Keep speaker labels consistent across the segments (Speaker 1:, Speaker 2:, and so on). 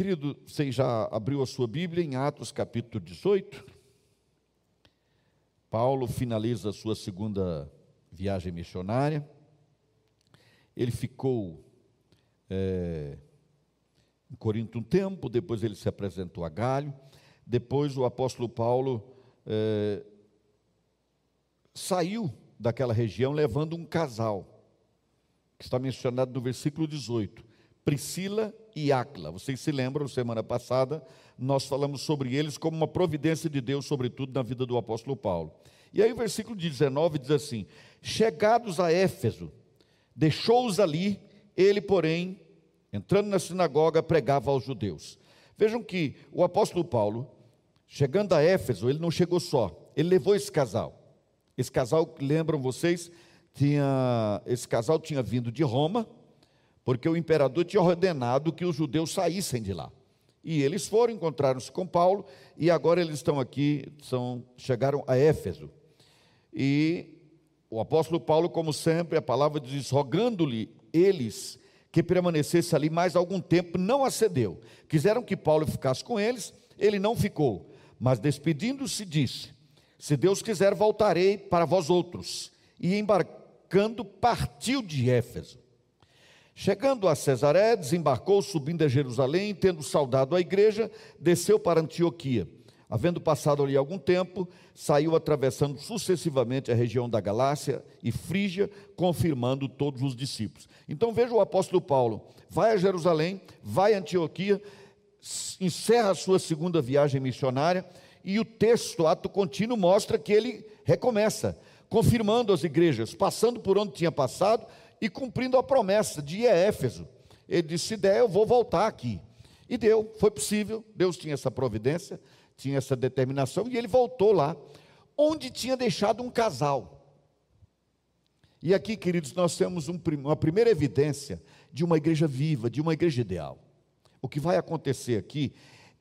Speaker 1: Querido, você já abriu a sua Bíblia em Atos capítulo 18? Paulo finaliza a sua segunda viagem missionária. Ele ficou é, em Corinto um tempo, depois ele se apresentou a Galho. Depois o apóstolo Paulo é, saiu daquela região levando um casal, que está mencionado no versículo 18. Priscila e Áquila. Vocês se lembram, semana passada, nós falamos sobre eles como uma providência de Deus, sobretudo na vida do apóstolo Paulo. E aí o versículo 19 diz assim: Chegados a Éfeso, deixou-os ali, ele, porém, entrando na sinagoga, pregava aos judeus. Vejam que o apóstolo Paulo, chegando a Éfeso, ele não chegou só, ele levou esse casal. Esse casal, lembram vocês, tinha, esse casal tinha vindo de Roma, porque o imperador tinha ordenado que os judeus saíssem de lá. E eles foram, encontraram-se com Paulo, e agora eles estão aqui, são, chegaram a Éfeso. E o apóstolo Paulo, como sempre, a palavra diz, rogando-lhe eles que permanecesse ali mais algum tempo, não acedeu. Quiseram que Paulo ficasse com eles, ele não ficou, mas despedindo-se disse: Se Deus quiser, voltarei para vós outros. E embarcando, partiu de Éfeso. Chegando a Cesaré, desembarcou, subindo a Jerusalém, tendo saudado a igreja, desceu para Antioquia. Havendo passado ali algum tempo, saiu atravessando sucessivamente a região da Galácia e Frígia, confirmando todos os discípulos. Então veja o apóstolo Paulo, vai a Jerusalém, vai a Antioquia, encerra a sua segunda viagem missionária, e o texto, ato contínuo, mostra que ele recomeça, confirmando as igrejas, passando por onde tinha passado e cumprindo a promessa de Éfeso. Ele disse: se der, eu vou voltar aqui. E deu, foi possível, Deus tinha essa providência tinha essa determinação, e ele voltou lá, onde tinha deixado um casal. E aqui, queridos, nós temos um, uma primeira evidência de uma igreja viva, de uma igreja ideal. O que vai acontecer aqui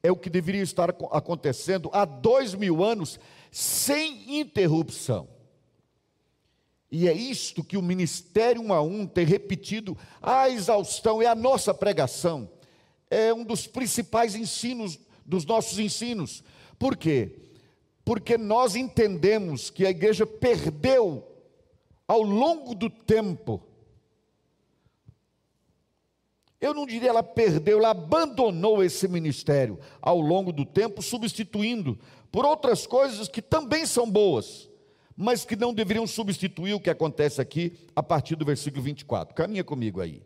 Speaker 1: é o que deveria estar acontecendo há dois mil anos, sem interrupção. E é isto que o Ministério 1 a 1 tem repetido a exaustão, é a nossa pregação, é um dos principais ensinos dos nossos ensinos. Por quê? Porque nós entendemos que a igreja perdeu ao longo do tempo. Eu não diria ela perdeu, ela abandonou esse ministério ao longo do tempo, substituindo por outras coisas que também são boas, mas que não deveriam substituir o que acontece aqui a partir do versículo 24. Caminha comigo aí.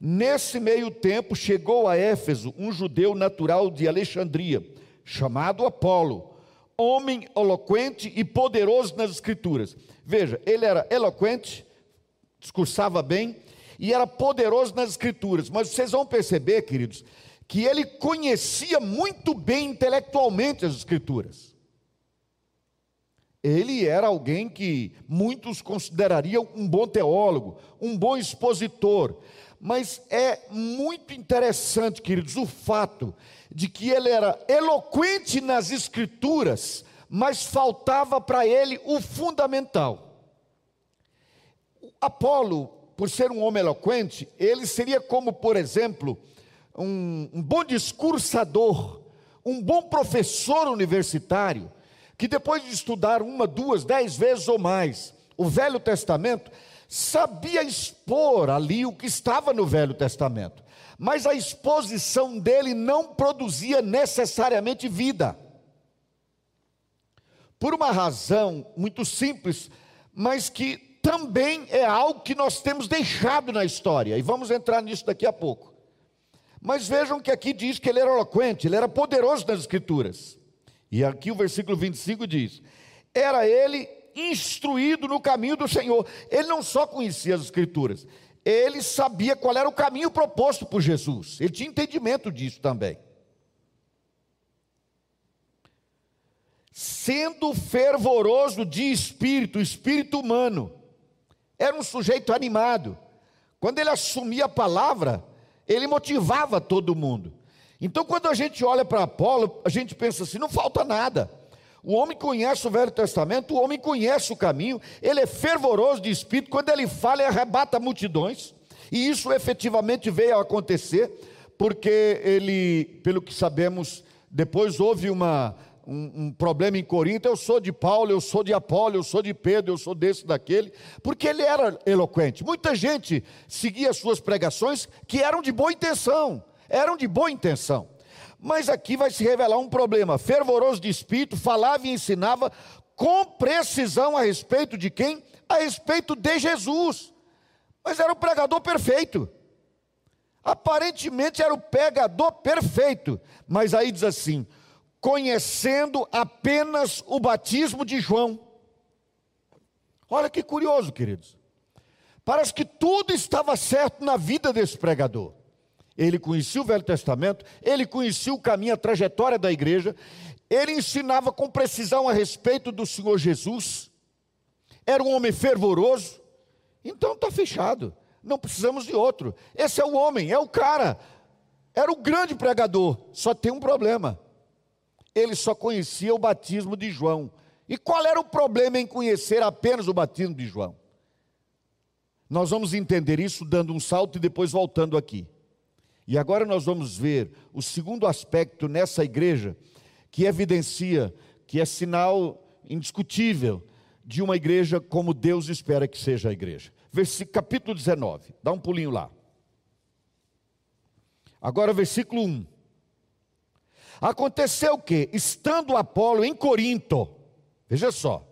Speaker 1: Nesse meio tempo chegou a Éfeso um judeu natural de Alexandria, chamado Apolo, homem eloquente e poderoso nas escrituras. Veja, ele era eloquente, discursava bem e era poderoso nas escrituras, mas vocês vão perceber, queridos, que ele conhecia muito bem intelectualmente as escrituras. Ele era alguém que muitos considerariam um bom teólogo, um bom expositor, mas é muito interessante, queridos, o fato de que ele era eloquente nas escrituras, mas faltava para ele o fundamental. Apolo, por ser um homem eloquente, ele seria como, por exemplo, um, um bom discursador, um bom professor universitário, que depois de estudar uma, duas, dez vezes ou mais o Velho Testamento, sabia expor ali o que estava no Velho Testamento, mas a exposição dele não produzia necessariamente vida. Por uma razão muito simples, mas que também é algo que nós temos deixado na história, e vamos entrar nisso daqui a pouco. Mas vejam que aqui diz que ele era eloquente, ele era poderoso nas Escrituras. E aqui o versículo 25 diz: Era ele instruído no caminho do Senhor. Ele não só conhecia as Escrituras, ele sabia qual era o caminho proposto por Jesus. Ele tinha entendimento disso também. Sendo fervoroso de espírito, espírito humano, era um sujeito animado. Quando ele assumia a palavra, ele motivava todo mundo. Então, quando a gente olha para Apolo, a gente pensa assim: não falta nada. O homem conhece o Velho Testamento, o homem conhece o caminho, ele é fervoroso de espírito, quando ele fala, ele arrebata multidões, e isso efetivamente veio a acontecer, porque ele, pelo que sabemos, depois houve uma, um, um, problema em Corinto. Eu sou de Paulo, eu sou de Apolo, eu sou de Pedro, eu sou desse, daquele, porque ele era eloquente. Muita gente seguia suas pregações que eram de boa intenção, eram de boa intenção. Mas aqui vai se revelar um problema. Fervoroso de espírito, falava e ensinava com precisão a respeito de quem? A respeito de Jesus. Mas era o pregador perfeito. Aparentemente era o pregador perfeito. Mas aí diz assim: conhecendo apenas o batismo de João. Olha que curioso, queridos. Parece que tudo estava certo na vida desse pregador. Ele conhecia o Velho Testamento, ele conhecia o caminho, a trajetória da igreja, ele ensinava com precisão a respeito do Senhor Jesus, era um homem fervoroso, então está fechado, não precisamos de outro. Esse é o homem, é o cara, era o grande pregador, só tem um problema: ele só conhecia o batismo de João. E qual era o problema em conhecer apenas o batismo de João? Nós vamos entender isso dando um salto e depois voltando aqui. E agora nós vamos ver o segundo aspecto nessa igreja que evidencia que é sinal indiscutível de uma igreja como Deus espera que seja a igreja. Versículo, capítulo 19, dá um pulinho lá. Agora, versículo 1. Aconteceu que, estando Apolo em Corinto, veja só,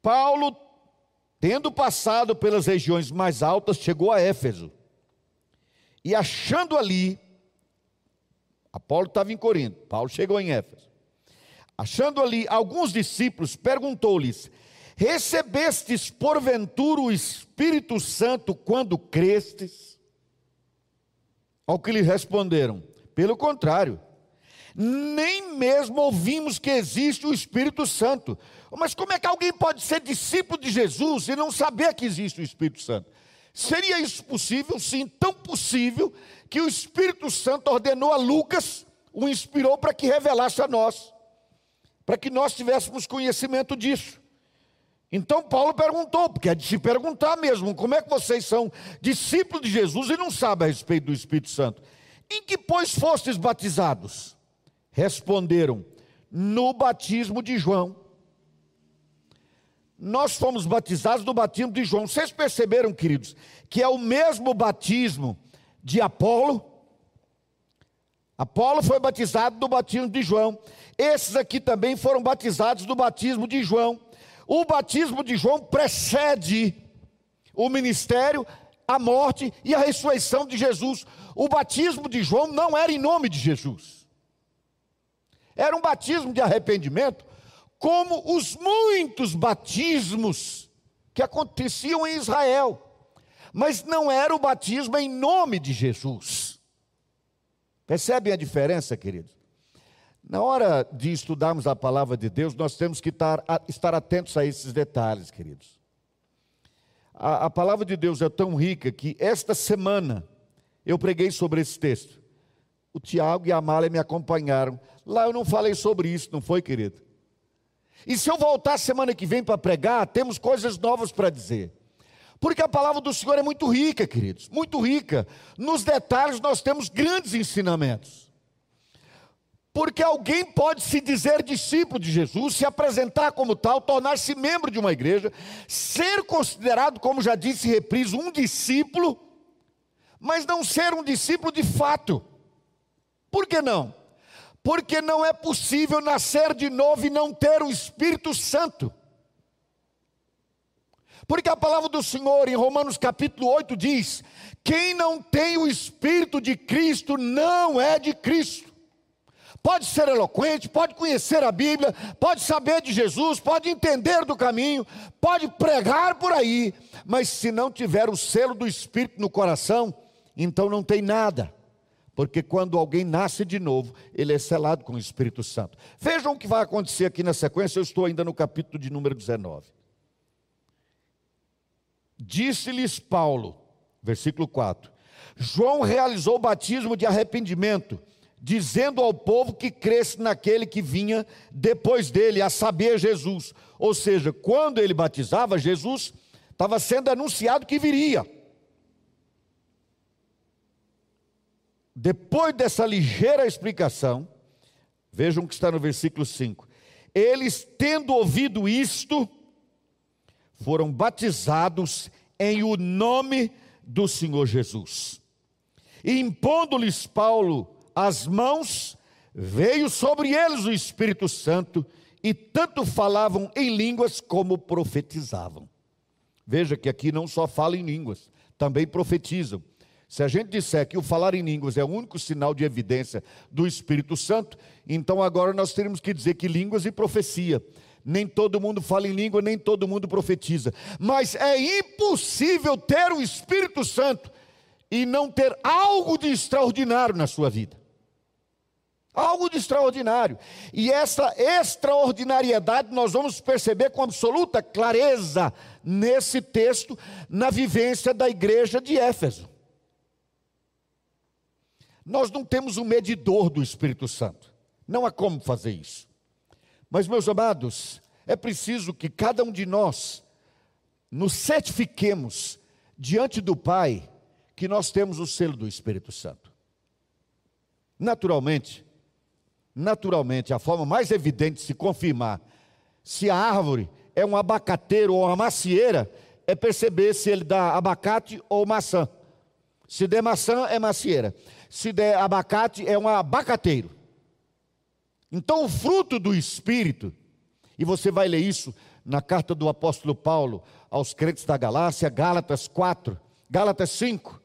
Speaker 1: Paulo, tendo passado pelas regiões mais altas, chegou a Éfeso e achando ali, Apolo estava em Corinto, Paulo chegou em Éfeso. Achando ali alguns discípulos, perguntou-lhes: Recebestes porventura o Espírito Santo quando crestes? Ao que lhe responderam: Pelo contrário, nem mesmo ouvimos que existe o Espírito Santo. Mas como é que alguém pode ser discípulo de Jesus e não saber que existe o Espírito Santo? Seria isso possível? Sim, tão possível que o Espírito Santo ordenou a Lucas, o inspirou para que revelasse a nós, para que nós tivéssemos conhecimento disso. Então Paulo perguntou, porque é de se perguntar mesmo, como é que vocês são discípulos de Jesus e não sabem a respeito do Espírito Santo? Em que, pois, fostes batizados? Responderam, no batismo de João nós fomos batizados no batismo de João. Vocês perceberam, queridos, que é o mesmo batismo de Apolo? Apolo foi batizado no batismo de João. Esses aqui também foram batizados no batismo de João. O batismo de João precede o ministério, a morte e a ressurreição de Jesus. O batismo de João não era em nome de Jesus. Era um batismo de arrependimento como os muitos batismos que aconteciam em Israel, mas não era o batismo em nome de Jesus. Percebem a diferença, queridos? Na hora de estudarmos a palavra de Deus, nós temos que estar, estar atentos a esses detalhes, queridos. A, a palavra de Deus é tão rica que esta semana eu preguei sobre esse texto. O Tiago e a Amália me acompanharam. Lá eu não falei sobre isso, não foi, querido? E se eu voltar semana que vem para pregar, temos coisas novas para dizer. Porque a palavra do Senhor é muito rica, queridos, muito rica. Nos detalhes nós temos grandes ensinamentos. Porque alguém pode se dizer discípulo de Jesus, se apresentar como tal, tornar-se membro de uma igreja, ser considerado, como já disse repriso, um discípulo, mas não ser um discípulo de fato. Por que não? Porque não é possível nascer de novo e não ter o Espírito Santo. Porque a palavra do Senhor em Romanos capítulo 8 diz: quem não tem o Espírito de Cristo não é de Cristo. Pode ser eloquente, pode conhecer a Bíblia, pode saber de Jesus, pode entender do caminho, pode pregar por aí, mas se não tiver o selo do Espírito no coração, então não tem nada. Porque quando alguém nasce de novo, ele é selado com o Espírito Santo. Vejam o que vai acontecer aqui na sequência, eu estou ainda no capítulo de número 19. Disse-lhes Paulo, versículo 4: João realizou o batismo de arrependimento, dizendo ao povo que cresce naquele que vinha depois dele, a saber, Jesus. Ou seja, quando ele batizava, Jesus estava sendo anunciado que viria. Depois dessa ligeira explicação, vejam que está no versículo 5. Eles, tendo ouvido isto, foram batizados em o nome do Senhor Jesus. E impondo-lhes Paulo as mãos, veio sobre eles o Espírito Santo, e tanto falavam em línguas como profetizavam. Veja que aqui não só fala em línguas, também profetizam. Se a gente disser que o falar em línguas é o único sinal de evidência do Espírito Santo, então agora nós teríamos que dizer que línguas e profecia. Nem todo mundo fala em língua, nem todo mundo profetiza. Mas é impossível ter o Espírito Santo e não ter algo de extraordinário na sua vida. Algo de extraordinário. E essa extraordinariedade nós vamos perceber com absoluta clareza nesse texto, na vivência da igreja de Éfeso. Nós não temos um medidor do Espírito Santo. Não há como fazer isso. Mas, meus amados, é preciso que cada um de nós nos certifiquemos diante do Pai que nós temos o selo do Espírito Santo. Naturalmente, naturalmente, a forma mais evidente de se confirmar se a árvore é um abacateiro ou uma macieira é perceber se ele dá abacate ou maçã. Se der maçã, é macieira se der abacate, é um abacateiro. Então, o fruto do Espírito, e você vai ler isso na carta do apóstolo Paulo aos crentes da Galácia, Gálatas 4, Gálatas 5,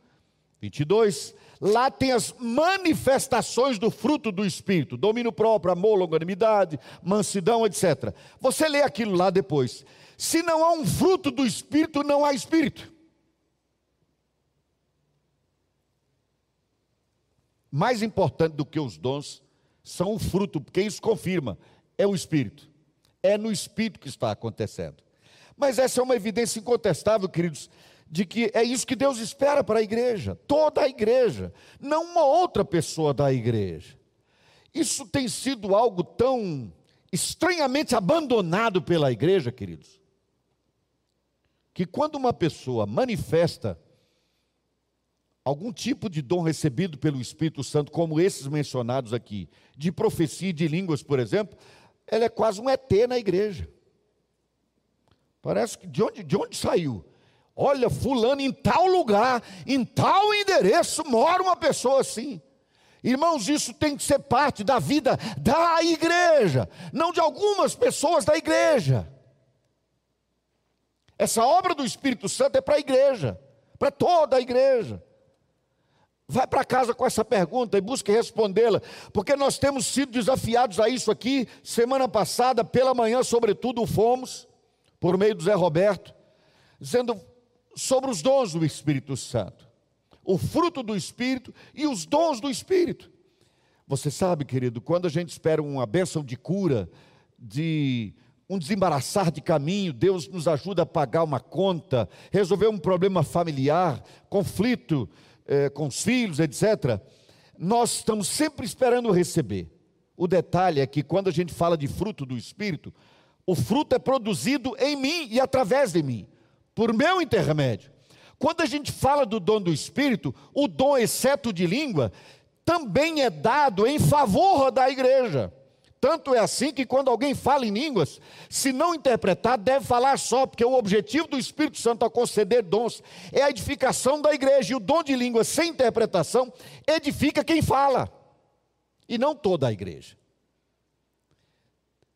Speaker 1: 22. Lá tem as manifestações do fruto do Espírito: domínio próprio, amor, longanimidade, mansidão, etc. Você lê aquilo lá depois. Se não há um fruto do Espírito, não há Espírito. Mais importante do que os dons são o fruto, porque isso confirma, é o Espírito. É no Espírito que está acontecendo. Mas essa é uma evidência incontestável, queridos, de que é isso que Deus espera para a igreja, toda a igreja, não uma outra pessoa da igreja. Isso tem sido algo tão estranhamente abandonado pela igreja, queridos, que quando uma pessoa manifesta algum tipo de dom recebido pelo Espírito Santo, como esses mencionados aqui, de profecia e de línguas, por exemplo, ela é quase um ET na igreja. Parece que de onde, de onde saiu? Olha, fulano, em tal lugar, em tal endereço, mora uma pessoa assim. Irmãos, isso tem que ser parte da vida da igreja, não de algumas pessoas da igreja. Essa obra do Espírito Santo é para a igreja, para toda a igreja. Vai para casa com essa pergunta e busque respondê-la, porque nós temos sido desafiados a isso aqui. Semana passada, pela manhã, sobretudo, fomos, por meio do Zé Roberto, dizendo sobre os dons do Espírito Santo, o fruto do Espírito e os dons do Espírito. Você sabe, querido, quando a gente espera uma bênção de cura, de um desembaraçar de caminho, Deus nos ajuda a pagar uma conta, resolver um problema familiar, conflito é, com os filhos, etc., nós estamos sempre esperando receber. O detalhe é que quando a gente fala de fruto do Espírito, o fruto é produzido em mim e através de mim, por meu intermédio. Quando a gente fala do dom do Espírito, o dom, exceto de língua, também é dado em favor da igreja. Tanto é assim que quando alguém fala em línguas, se não interpretar, deve falar só, porque o objetivo do Espírito Santo ao conceder dons é a edificação da igreja. E o dom de línguas sem interpretação edifica quem fala, e não toda a igreja.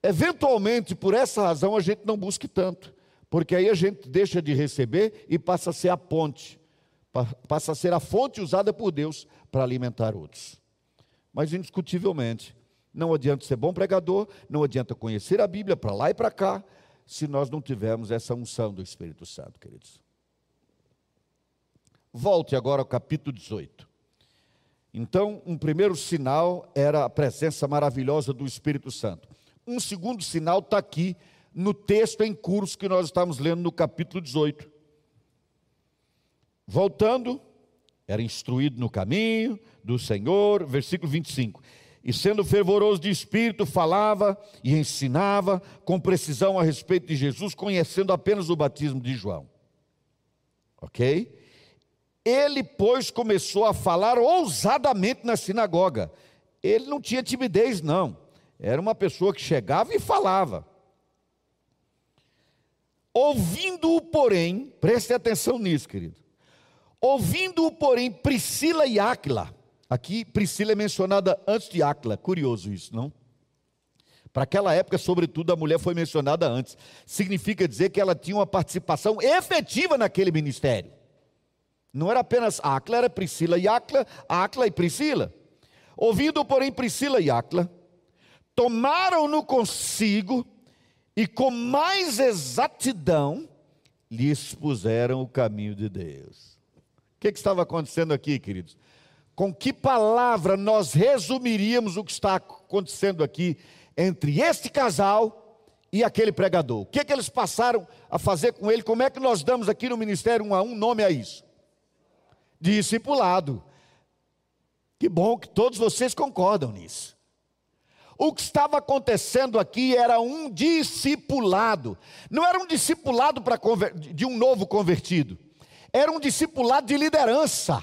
Speaker 1: Eventualmente, por essa razão, a gente não busque tanto, porque aí a gente deixa de receber e passa a ser a ponte, passa a ser a fonte usada por Deus para alimentar outros. Mas, indiscutivelmente, não adianta ser bom pregador, não adianta conhecer a Bíblia para lá e para cá, se nós não tivermos essa unção do Espírito Santo, queridos. Volte agora ao capítulo 18. Então, um primeiro sinal era a presença maravilhosa do Espírito Santo. Um segundo sinal está aqui no texto em curso que nós estamos lendo no capítulo 18. Voltando, era instruído no caminho do Senhor, versículo 25 e sendo fervoroso de espírito, falava e ensinava com precisão a respeito de Jesus, conhecendo apenas o batismo de João. Ok? Ele, pois, começou a falar ousadamente na sinagoga. Ele não tinha timidez, não. Era uma pessoa que chegava e falava. Ouvindo-o, porém, preste atenção nisso, querido. Ouvindo-o, porém, Priscila e Áquila. Aqui, Priscila é mencionada antes de Áquila. Curioso isso, não? Para aquela época, sobretudo, a mulher foi mencionada antes. Significa dizer que ela tinha uma participação efetiva naquele ministério. Não era apenas Áquila, era Priscila e Áquila, Áquila e Priscila. Ouvindo, porém, Priscila e Áquila, tomaram-no consigo e com mais exatidão lhe expuseram o caminho de Deus. O que, que estava acontecendo aqui, queridos? Com que palavra nós resumiríamos o que está acontecendo aqui entre este casal e aquele pregador? O que, que eles passaram a fazer com ele? Como é que nós damos aqui no ministério um a um nome a isso? Discipulado. Que bom que todos vocês concordam nisso. O que estava acontecendo aqui era um discipulado. Não era um discipulado para de um novo convertido. Era um discipulado de liderança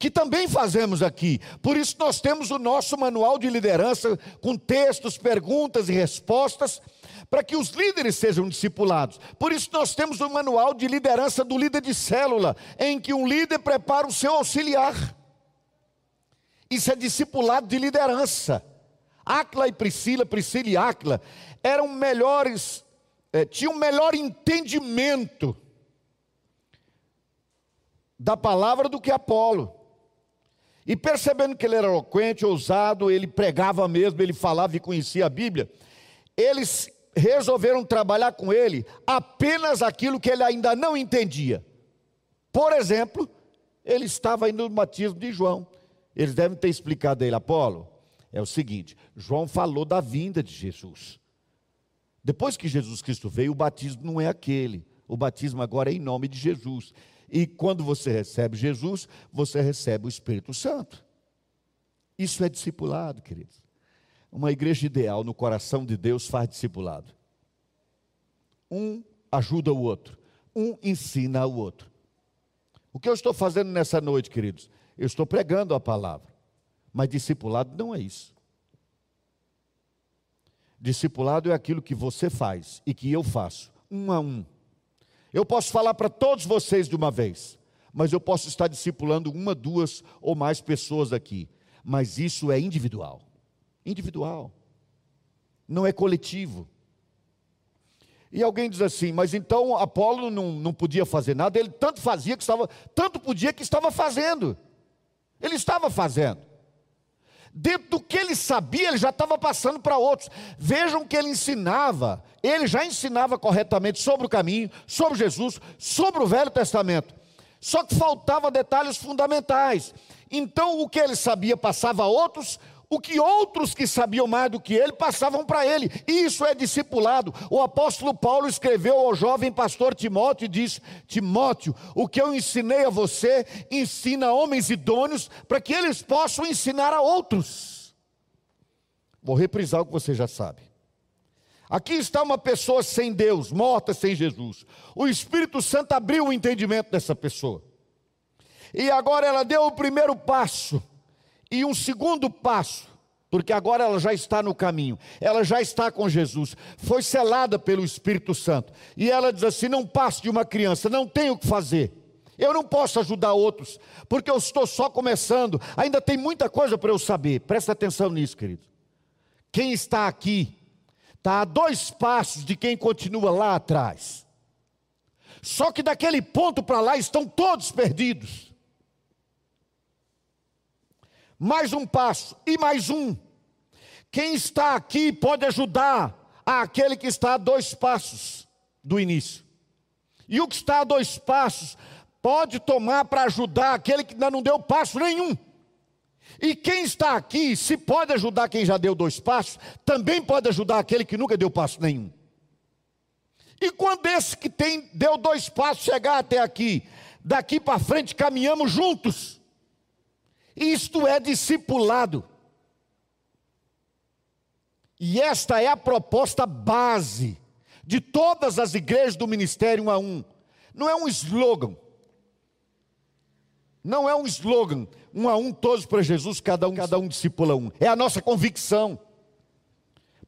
Speaker 1: que também fazemos aqui. Por isso nós temos o nosso manual de liderança com textos, perguntas e respostas para que os líderes sejam discipulados. Por isso nós temos o manual de liderança do líder de célula, em que um líder prepara o seu auxiliar. Isso é discipulado de liderança. Acla e Priscila, Priscila e Acla eram melhores, eh, tinham melhor entendimento da palavra do que Apolo. E percebendo que ele era eloquente, ousado, ele pregava mesmo, ele falava e conhecia a Bíblia, eles resolveram trabalhar com ele apenas aquilo que ele ainda não entendia. Por exemplo, ele estava indo no batismo de João. Eles devem ter explicado a ele, Apolo, é o seguinte: João falou da vinda de Jesus. Depois que Jesus Cristo veio, o batismo não é aquele. O batismo agora é em nome de Jesus. E quando você recebe Jesus, você recebe o Espírito Santo. Isso é discipulado, queridos. Uma igreja ideal no coração de Deus faz discipulado. Um ajuda o outro, um ensina o outro. O que eu estou fazendo nessa noite, queridos? Eu estou pregando a palavra. Mas discipulado não é isso. Discipulado é aquilo que você faz e que eu faço, um a um. Eu posso falar para todos vocês de uma vez, mas eu posso estar discipulando uma, duas ou mais pessoas aqui. Mas isso é individual. Individual. Não é coletivo. E alguém diz assim, mas então Apolo não, não podia fazer nada, ele tanto fazia que estava, tanto podia que estava fazendo. Ele estava fazendo. Dentro do que ele sabia, ele já estava passando para outros. Vejam que ele ensinava, ele já ensinava corretamente sobre o caminho, sobre Jesus, sobre o Velho Testamento. Só que faltava detalhes fundamentais. Então, o que ele sabia passava a outros, o que outros que sabiam mais do que ele passavam para ele. Isso é discipulado. O apóstolo Paulo escreveu ao jovem pastor Timóteo e disse: Timóteo, o que eu ensinei a você, ensina homens idôneos para que eles possam ensinar a outros. Vou reprisar o que você já sabe. Aqui está uma pessoa sem Deus, morta sem Jesus. O Espírito Santo abriu o entendimento dessa pessoa. E agora ela deu o primeiro passo e um segundo passo, porque agora ela já está no caminho, ela já está com Jesus, foi selada pelo Espírito Santo. E ela diz assim: não passe de uma criança, não tenho o que fazer. Eu não posso ajudar outros, porque eu estou só começando, ainda tem muita coisa para eu saber. Presta atenção nisso, querido. Quem está aqui está a dois passos de quem continua lá atrás. Só que daquele ponto para lá estão todos perdidos mais um passo e mais um. Quem está aqui pode ajudar aquele que está a dois passos do início. E o que está a dois passos pode tomar para ajudar aquele que ainda não deu passo nenhum. E quem está aqui, se pode ajudar quem já deu dois passos, também pode ajudar aquele que nunca deu passo nenhum. E quando esse que tem deu dois passos chegar até aqui, daqui para frente caminhamos juntos. Isto é discipulado. E esta é a proposta base de todas as igrejas do ministério um a um. Não é um slogan. Não é um slogan, um a um, todos para Jesus, cada um, cada um discipula um. É a nossa convicção.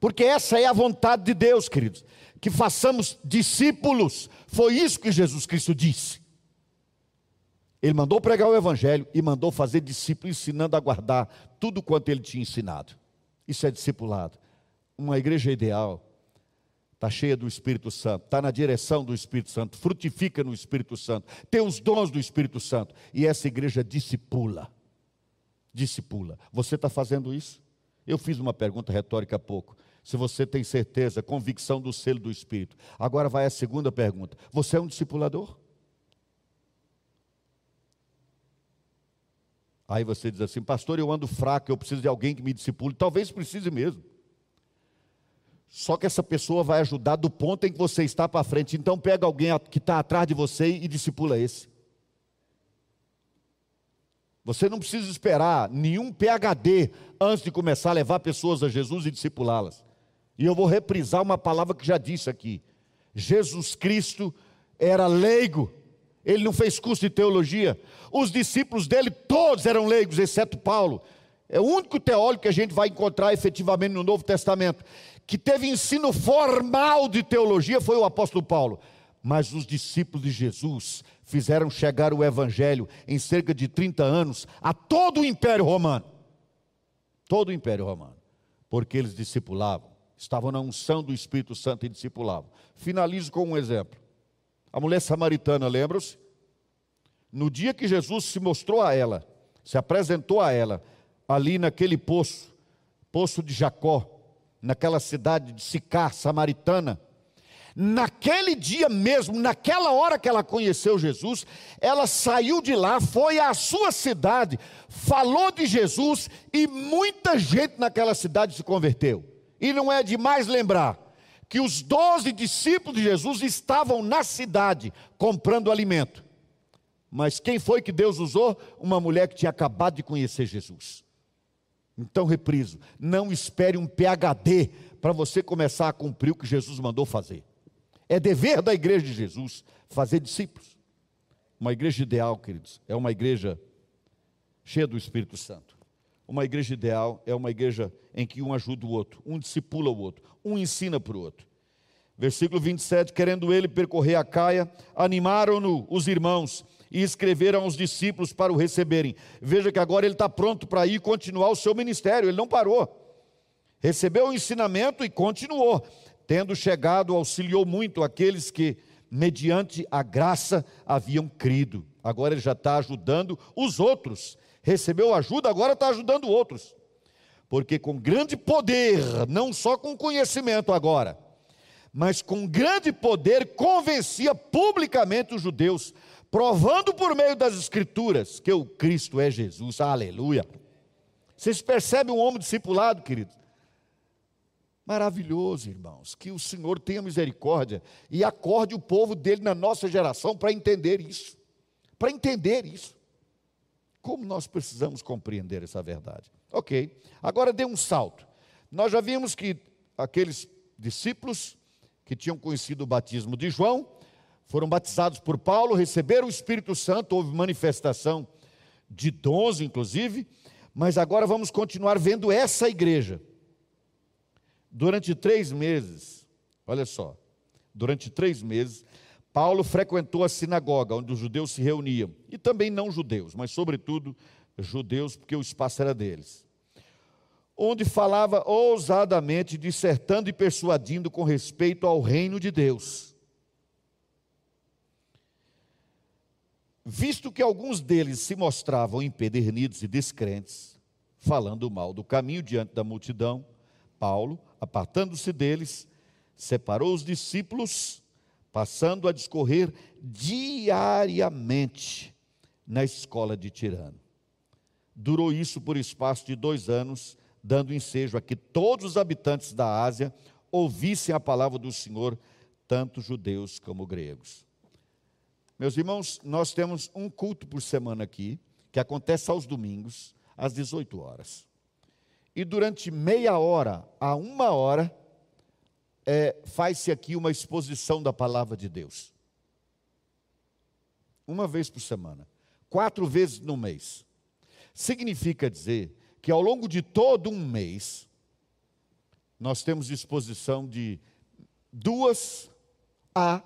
Speaker 1: Porque essa é a vontade de Deus, queridos. Que façamos discípulos. Foi isso que Jesus Cristo disse. Ele mandou pregar o Evangelho e mandou fazer discípulos, ensinando a guardar tudo quanto ele tinha ensinado. Isso é discipulado. Uma igreja ideal está cheia do Espírito Santo, está na direção do Espírito Santo, frutifica no Espírito Santo, tem os dons do Espírito Santo. E essa igreja discipula. Discipula. Você está fazendo isso? Eu fiz uma pergunta retórica há pouco. Se você tem certeza, convicção do selo do Espírito. Agora vai a segunda pergunta. Você é um discipulador? Aí você diz assim, pastor, eu ando fraco, eu preciso de alguém que me discipule. Talvez precise mesmo. Só que essa pessoa vai ajudar do ponto em que você está para frente. Então pega alguém que está atrás de você e discipula esse. Você não precisa esperar nenhum PhD antes de começar a levar pessoas a Jesus e discipulá-las. E eu vou reprisar uma palavra que já disse aqui. Jesus Cristo era leigo. Ele não fez curso de teologia. Os discípulos dele todos eram leigos, exceto Paulo. É o único teólogo que a gente vai encontrar efetivamente no Novo Testamento que teve ensino formal de teologia foi o apóstolo Paulo. Mas os discípulos de Jesus fizeram chegar o evangelho em cerca de 30 anos a todo o Império Romano. Todo o Império Romano. Porque eles discipulavam, estavam na unção do Espírito Santo e discipulavam. Finalizo com um exemplo. A mulher samaritana, lembram-se? No dia que Jesus se mostrou a ela, se apresentou a ela, ali naquele poço, poço de Jacó, naquela cidade de Sicar, samaritana. Naquele dia mesmo, naquela hora que ela conheceu Jesus, ela saiu de lá, foi à sua cidade, falou de Jesus e muita gente naquela cidade se converteu. E não é demais lembrar que os doze discípulos de Jesus estavam na cidade comprando alimento. Mas quem foi que Deus usou? Uma mulher que tinha acabado de conhecer Jesus. Então, repriso, não espere um PhD para você começar a cumprir o que Jesus mandou fazer. É dever da igreja de Jesus fazer discípulos. Uma igreja ideal, queridos, é uma igreja cheia do Espírito Santo. Uma igreja ideal é uma igreja em que um ajuda o outro, um discipula o outro, um ensina para o outro. Versículo 27, querendo ele percorrer a caia, animaram-no os irmãos e escreveram aos discípulos para o receberem. Veja que agora ele está pronto para ir continuar o seu ministério, ele não parou. Recebeu o ensinamento e continuou. Tendo chegado, auxiliou muito aqueles que, mediante a graça, haviam crido. Agora ele já está ajudando os outros. Recebeu ajuda, agora está ajudando outros. Porque com grande poder, não só com conhecimento agora, mas com grande poder, convencia publicamente os judeus provando por meio das Escrituras que o Cristo é Jesus, aleluia. Vocês percebem um homem discipulado, querido? Maravilhoso, irmãos, que o Senhor tenha misericórdia e acorde o povo dele na nossa geração para entender isso, para entender isso. Como nós precisamos compreender essa verdade? Ok, agora dê um salto. Nós já vimos que aqueles discípulos que tinham conhecido o batismo de João, foram batizados por Paulo, receberam o Espírito Santo, houve manifestação de dons, inclusive, mas agora vamos continuar vendo essa igreja. Durante três meses, olha só, durante três meses, Paulo frequentou a sinagoga onde os judeus se reuniam, e também não judeus, mas sobretudo judeus, porque o espaço era deles. Onde falava ousadamente, dissertando e persuadindo com respeito ao reino de Deus Visto que alguns deles se mostravam empedernidos e descrentes, falando mal do caminho diante da multidão, Paulo, apartando-se deles, separou os discípulos, passando a discorrer diariamente na escola de Tirano. Durou isso por espaço de dois anos, dando ensejo a que todos os habitantes da Ásia ouvissem a palavra do Senhor, tanto judeus como gregos. Meus irmãos, nós temos um culto por semana aqui, que acontece aos domingos, às 18 horas. E durante meia hora a uma hora, é, faz-se aqui uma exposição da palavra de Deus. Uma vez por semana. quatro vezes no mês. Significa dizer que ao longo de todo um mês, nós temos disposição de duas a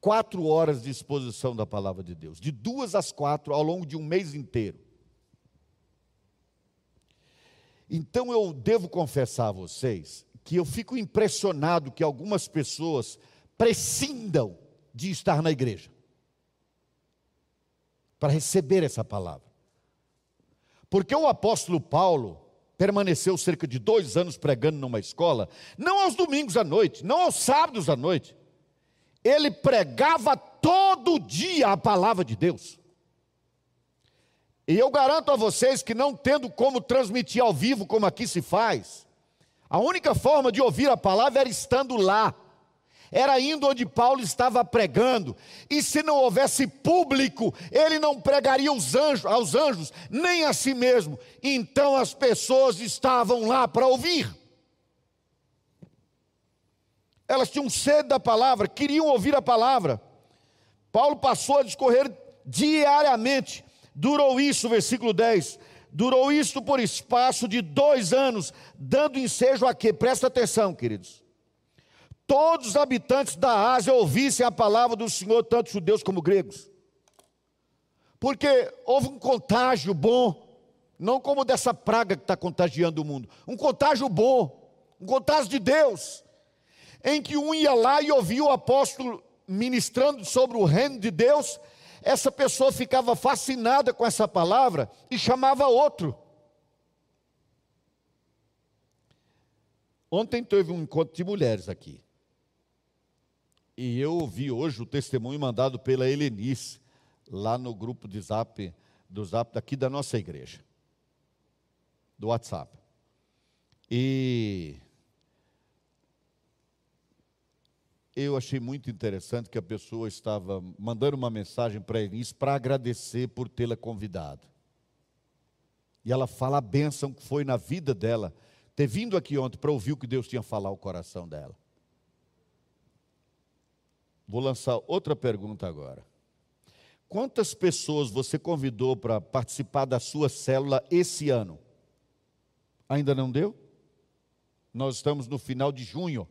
Speaker 1: quatro horas de exposição da palavra de Deus, de duas às quatro ao longo de um mês inteiro. Então eu devo confessar a vocês que eu fico impressionado que algumas pessoas prescindam de estar na igreja para receber essa palavra. Porque o apóstolo Paulo permaneceu cerca de dois anos pregando numa escola, não aos domingos à noite, não aos sábados à noite. Ele pregava todo dia a palavra de Deus. E eu garanto a vocês que não tendo como transmitir ao vivo como aqui se faz, a única forma de ouvir a palavra era estando lá. Era indo onde Paulo estava pregando. E se não houvesse público, ele não pregaria anjos, aos anjos, nem a si mesmo. Então as pessoas estavam lá para ouvir. Elas tinham sede da palavra, queriam ouvir a palavra. Paulo passou a discorrer diariamente Durou isso, versículo 10. Durou isso por espaço de dois anos, dando ensejo a quê? Presta atenção, queridos. Todos os habitantes da Ásia ouvissem a palavra do Senhor, tanto judeus como gregos. Porque houve um contágio bom, não como dessa praga que está contagiando o mundo, um contágio bom, um contágio de Deus, em que um ia lá e ouvia o apóstolo ministrando sobre o reino de Deus, essa pessoa ficava fascinada com essa palavra e chamava outro. Ontem teve um encontro de mulheres aqui. E eu ouvi hoje o testemunho mandado pela Helenice, lá no grupo de zap, do zap daqui da nossa igreja, do WhatsApp. E eu achei muito interessante que a pessoa estava mandando uma mensagem para Eunice para agradecer por tê-la convidado. E ela fala a bênção que foi na vida dela ter vindo aqui ontem para ouvir o que Deus tinha falado ao coração dela. Vou lançar outra pergunta agora. Quantas pessoas você convidou para participar da sua célula esse ano? Ainda não deu? Nós estamos no final de junho.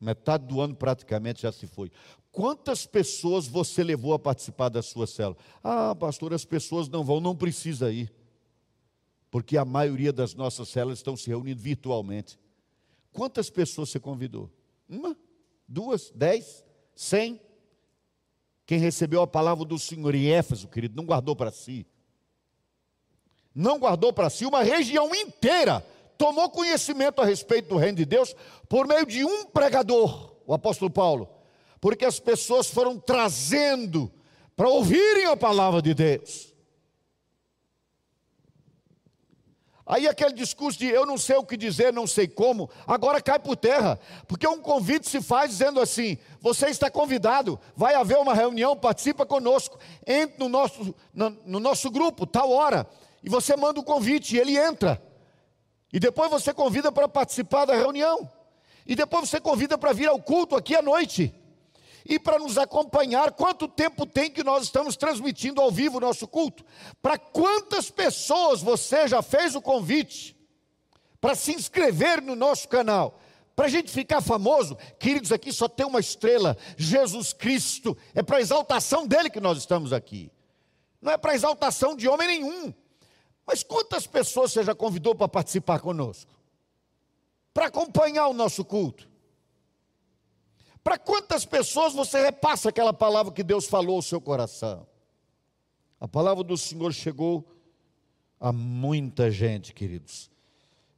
Speaker 1: Metade do ano praticamente já se foi. Quantas pessoas você levou a participar da sua célula? Ah, pastor, as pessoas não vão, não precisa ir. Porque a maioria das nossas células estão se reunindo virtualmente. Quantas pessoas você convidou? Uma? Duas? Dez? Cem? Quem recebeu a palavra do Senhor em Éfeso, querido, não guardou para si. Não guardou para si uma região inteira tomou conhecimento a respeito do reino de Deus por meio de um pregador, o apóstolo Paulo, porque as pessoas foram trazendo para ouvirem a palavra de Deus. Aí aquele discurso de eu não sei o que dizer, não sei como, agora cai por terra, porque um convite se faz dizendo assim: você está convidado, vai haver uma reunião, participa conosco, entre no nosso, no, no nosso grupo, tal hora, e você manda o convite e ele entra. E depois você convida para participar da reunião. E depois você convida para vir ao culto aqui à noite. E para nos acompanhar, quanto tempo tem que nós estamos transmitindo ao vivo o nosso culto? Para quantas pessoas você já fez o convite para se inscrever no nosso canal? Para a gente ficar famoso, queridos, aqui só tem uma estrela, Jesus Cristo. É para exaltação dele que nós estamos aqui. Não é para exaltação de homem nenhum. Mas quantas pessoas você já convidou para participar conosco? Para acompanhar o nosso culto? Para quantas pessoas você repassa aquela palavra que Deus falou ao seu coração? A palavra do Senhor chegou a muita gente, queridos.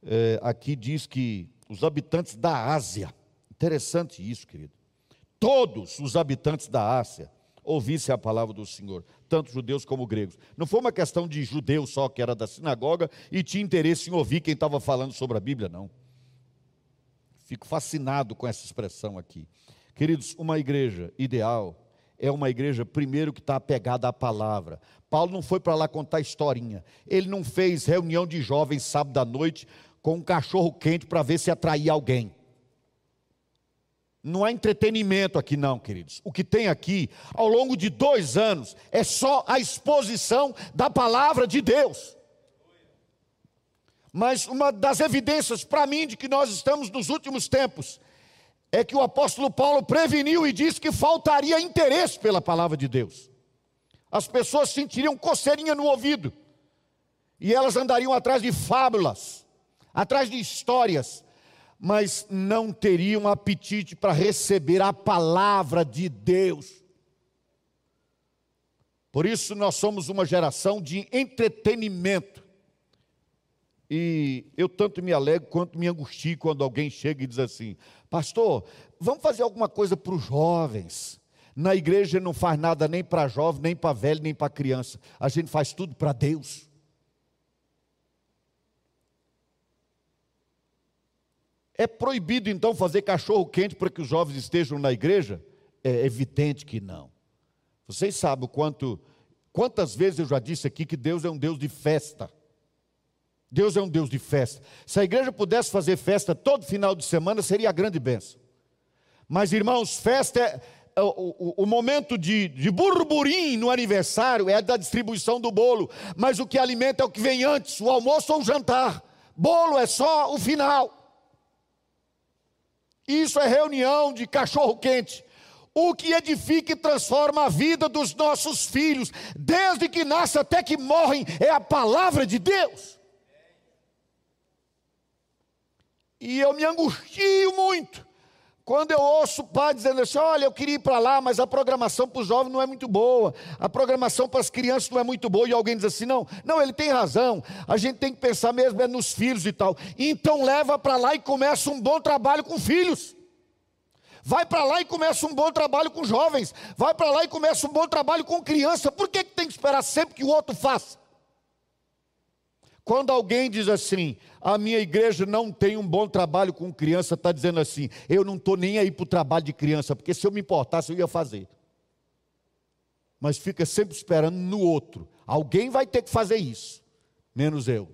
Speaker 1: É, aqui diz que os habitantes da Ásia, interessante isso, querido. Todos os habitantes da Ásia ouvissem a palavra do Senhor, tanto judeus como gregos. Não foi uma questão de judeu só que era da sinagoga e tinha interesse em ouvir quem estava falando sobre a Bíblia, não. Fico fascinado com essa expressão aqui. Queridos, uma igreja ideal é uma igreja, primeiro, que está apegada à palavra. Paulo não foi para lá contar historinha. Ele não fez reunião de jovens sábado à noite com um cachorro quente para ver se atraía alguém. Não há entretenimento aqui, não, queridos. O que tem aqui, ao longo de dois anos, é só a exposição da palavra de Deus. Mas uma das evidências para mim de que nós estamos nos últimos tempos é que o apóstolo Paulo preveniu e disse que faltaria interesse pela palavra de Deus. As pessoas sentiriam coceirinha no ouvido e elas andariam atrás de fábulas, atrás de histórias, mas não teriam apetite para receber a palavra de Deus. Por isso nós somos uma geração de entretenimento. E eu tanto me alegro quanto me angustio quando alguém chega e diz assim: Pastor, vamos fazer alguma coisa para os jovens. Na igreja não faz nada nem para jovem, nem para velho, nem para criança. A gente faz tudo para Deus. É proibido então fazer cachorro quente para que os jovens estejam na igreja? É evidente que não. Vocês sabem quanto, quantas vezes eu já disse aqui que Deus é um Deus de festa. Deus é um Deus de festa. Se a igreja pudesse fazer festa todo final de semana, seria a grande bênção. Mas, irmãos, festa é. O, o, o momento de, de burburim no aniversário é da distribuição do bolo, mas o que alimenta é o que vem antes, o almoço ou o jantar. Bolo é só o final. Isso é reunião de cachorro quente. O que edifica e transforma a vida dos nossos filhos, desde que nascem até que morrem, é a palavra de Deus. E eu me angustio muito quando eu ouço o pai dizendo assim: olha, eu queria ir para lá, mas a programação para os jovens não é muito boa, a programação para as crianças não é muito boa, e alguém diz assim: não, não, ele tem razão, a gente tem que pensar mesmo é nos filhos e tal. Então leva para lá e começa um bom trabalho com filhos. Vai para lá e começa um bom trabalho com jovens. Vai para lá e começa um bom trabalho com criança. Por que, que tem que esperar sempre que o outro faça? Quando alguém diz assim, a minha igreja não tem um bom trabalho com criança, está dizendo assim, eu não estou nem aí para o trabalho de criança, porque se eu me importasse eu ia fazer. Mas fica sempre esperando no outro. Alguém vai ter que fazer isso, menos eu.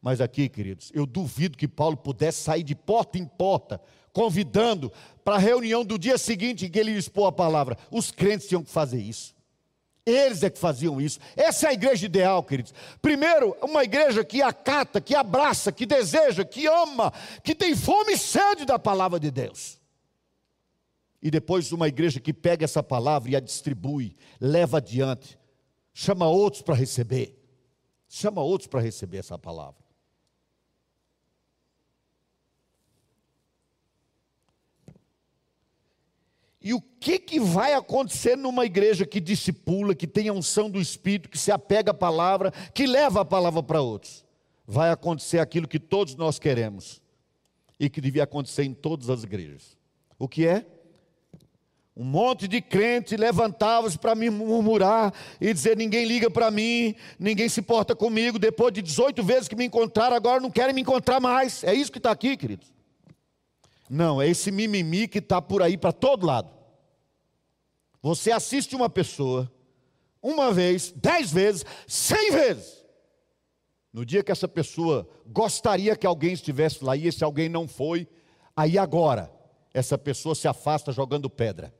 Speaker 1: Mas aqui, queridos, eu duvido que Paulo pudesse sair de porta em porta, convidando para a reunião do dia seguinte em que ele expôs a palavra. Os crentes tinham que fazer isso. Eles é que faziam isso. Essa é a igreja ideal, queridos. Primeiro, uma igreja que acata, que abraça, que deseja, que ama, que tem fome e sede da palavra de Deus. E depois, uma igreja que pega essa palavra e a distribui, leva adiante, chama outros para receber. Chama outros para receber essa palavra. E o que, que vai acontecer numa igreja que discipula, que tem a unção do Espírito, que se apega à palavra, que leva a palavra para outros? Vai acontecer aquilo que todos nós queremos e que devia acontecer em todas as igrejas. O que é? Um monte de crente levantava-se para me murmurar e dizer: ninguém liga para mim, ninguém se porta comigo. Depois de 18 vezes que me encontraram, agora não querem me encontrar mais. É isso que está aqui, queridos. Não, é esse mimimi que está por aí para todo lado. Você assiste uma pessoa, uma vez, dez vezes, cem vezes. No dia que essa pessoa gostaria que alguém estivesse lá e esse alguém não foi, aí agora, essa pessoa se afasta jogando pedra.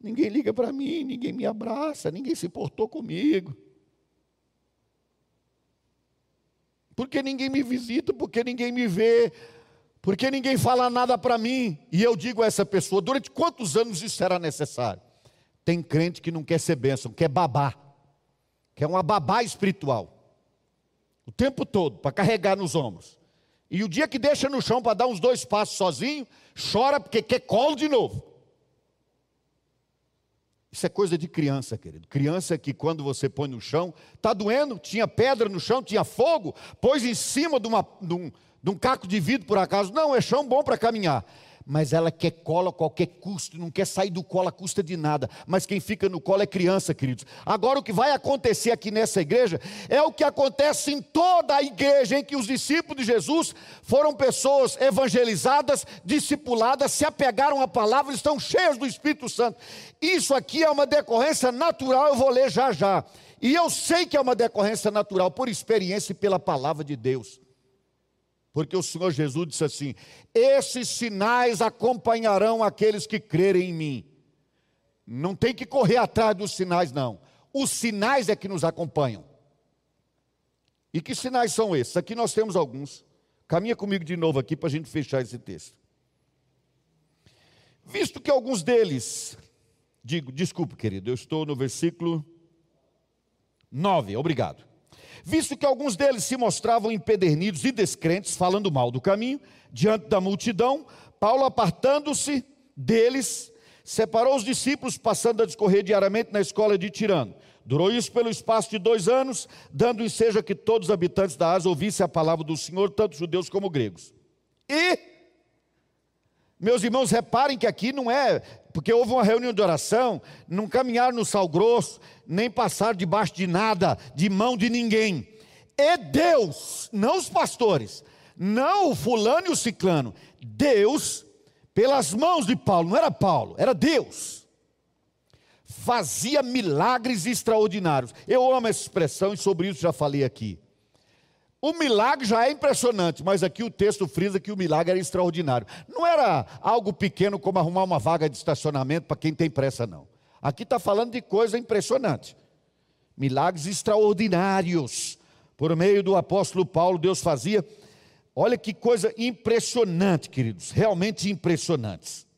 Speaker 1: Ninguém liga para mim, ninguém me abraça, ninguém se portou comigo. Porque ninguém me visita, porque ninguém me vê, porque ninguém fala nada para mim. E eu digo a essa pessoa: durante quantos anos isso será necessário? Tem crente que não quer ser bênção, quer babar, quer uma babá espiritual, o tempo todo, para carregar nos ombros. E o dia que deixa no chão para dar uns dois passos sozinho, chora porque quer colo de novo. Isso é coisa de criança, querido. Criança que quando você põe no chão, está doendo, tinha pedra no chão, tinha fogo, pôs em cima de, uma, de, um, de um caco de vidro por acaso. Não, é chão bom para caminhar. Mas ela quer cola a qualquer custo, não quer sair do colo a custa de nada. Mas quem fica no colo é criança, queridos. Agora o que vai acontecer aqui nessa igreja é o que acontece em toda a igreja em que os discípulos de Jesus foram pessoas evangelizadas, discipuladas, se apegaram à palavra, estão cheias do Espírito Santo. Isso aqui é uma decorrência natural, eu vou ler já já. E eu sei que é uma decorrência natural por experiência e pela palavra de Deus. Porque o Senhor Jesus disse assim: Esses sinais acompanharão aqueles que crerem em mim. Não tem que correr atrás dos sinais, não. Os sinais é que nos acompanham. E que sinais são esses? Aqui nós temos alguns. Caminha comigo de novo aqui para a gente fechar esse texto. Visto que alguns deles, digo, desculpe, querido, eu estou no versículo 9, obrigado. Visto que alguns deles se mostravam empedernidos e descrentes, falando mal do caminho, diante da multidão, Paulo, apartando-se deles, separou os discípulos, passando a discorrer diariamente na escola de Tirano. Durou isso pelo espaço de dois anos, dando ensejo a que todos os habitantes da Ásia ouvissem a palavra do Senhor, tanto judeus como gregos. E, meus irmãos, reparem que aqui não é, porque houve uma reunião de oração, não caminhar no sal grosso, nem passar debaixo de nada, de mão de ninguém. É Deus, não os pastores, não o fulano e o ciclano. Deus pelas mãos de Paulo, não era Paulo, era Deus. Fazia milagres extraordinários. Eu amo essa expressão e sobre isso já falei aqui. O milagre já é impressionante, mas aqui o texto frisa que o milagre era extraordinário. Não era algo pequeno como arrumar uma vaga de estacionamento para quem tem pressa, não. Aqui está falando de coisa impressionante. Milagres extraordinários. Por meio do apóstolo Paulo, Deus fazia Olha que coisa impressionante, queridos, realmente impressionantes.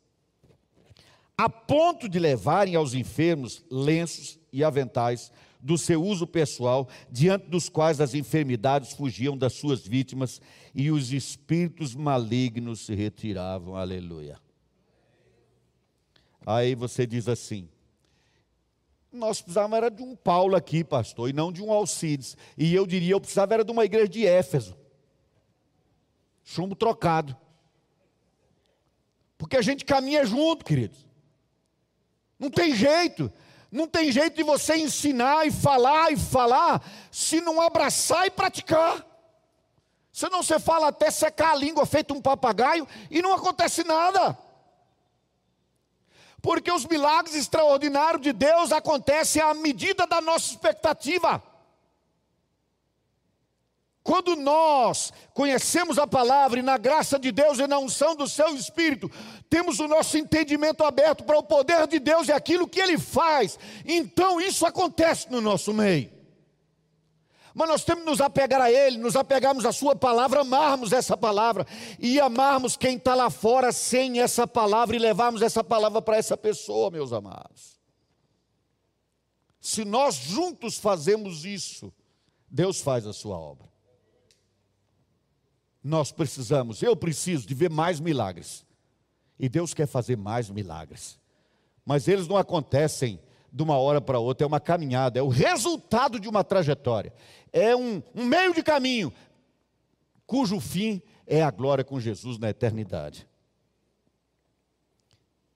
Speaker 1: A ponto de levarem aos enfermos lenços e aventais do seu uso pessoal, diante dos quais as enfermidades fugiam das suas vítimas e os espíritos malignos se retiravam. Aleluia. Aí você diz assim: nós precisávamos era de um Paulo aqui, pastor, e não de um Alcides. E eu diria, eu precisava era de uma igreja de Éfeso chumbo trocado. Porque a gente caminha junto, queridos. Não tem jeito. Não tem jeito de você ensinar e falar e falar se não abraçar e praticar. Senão você fala até secar a língua feito um papagaio e não acontece nada. Porque os milagres extraordinários de Deus acontecem à medida da nossa expectativa. Quando nós conhecemos a palavra e na graça de Deus e na unção do seu Espírito, temos o nosso entendimento aberto para o poder de Deus e aquilo que Ele faz, então isso acontece no nosso meio. Mas nós temos que nos apegar a Ele, nos apegarmos à Sua palavra, amarmos essa palavra e amarmos quem está lá fora sem essa palavra e levarmos essa palavra para essa pessoa, meus amados. Se nós juntos fazemos isso, Deus faz a sua obra. Nós precisamos, eu preciso de ver mais milagres. E Deus quer fazer mais milagres. Mas eles não acontecem de uma hora para outra, é uma caminhada, é o resultado de uma trajetória. É um, um meio de caminho, cujo fim é a glória com Jesus na eternidade.